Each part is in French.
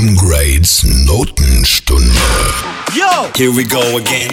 Sam Notenstunde. Yo! Here we go again.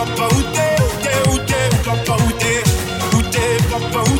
papa, où t'es, où t'es, où t'es, papa, où t'es, où t'es, papa, où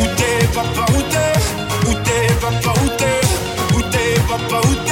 Où t'es, papa, où t'es? Où t'es, papa, où t'es? Où t'es, papa, où t'es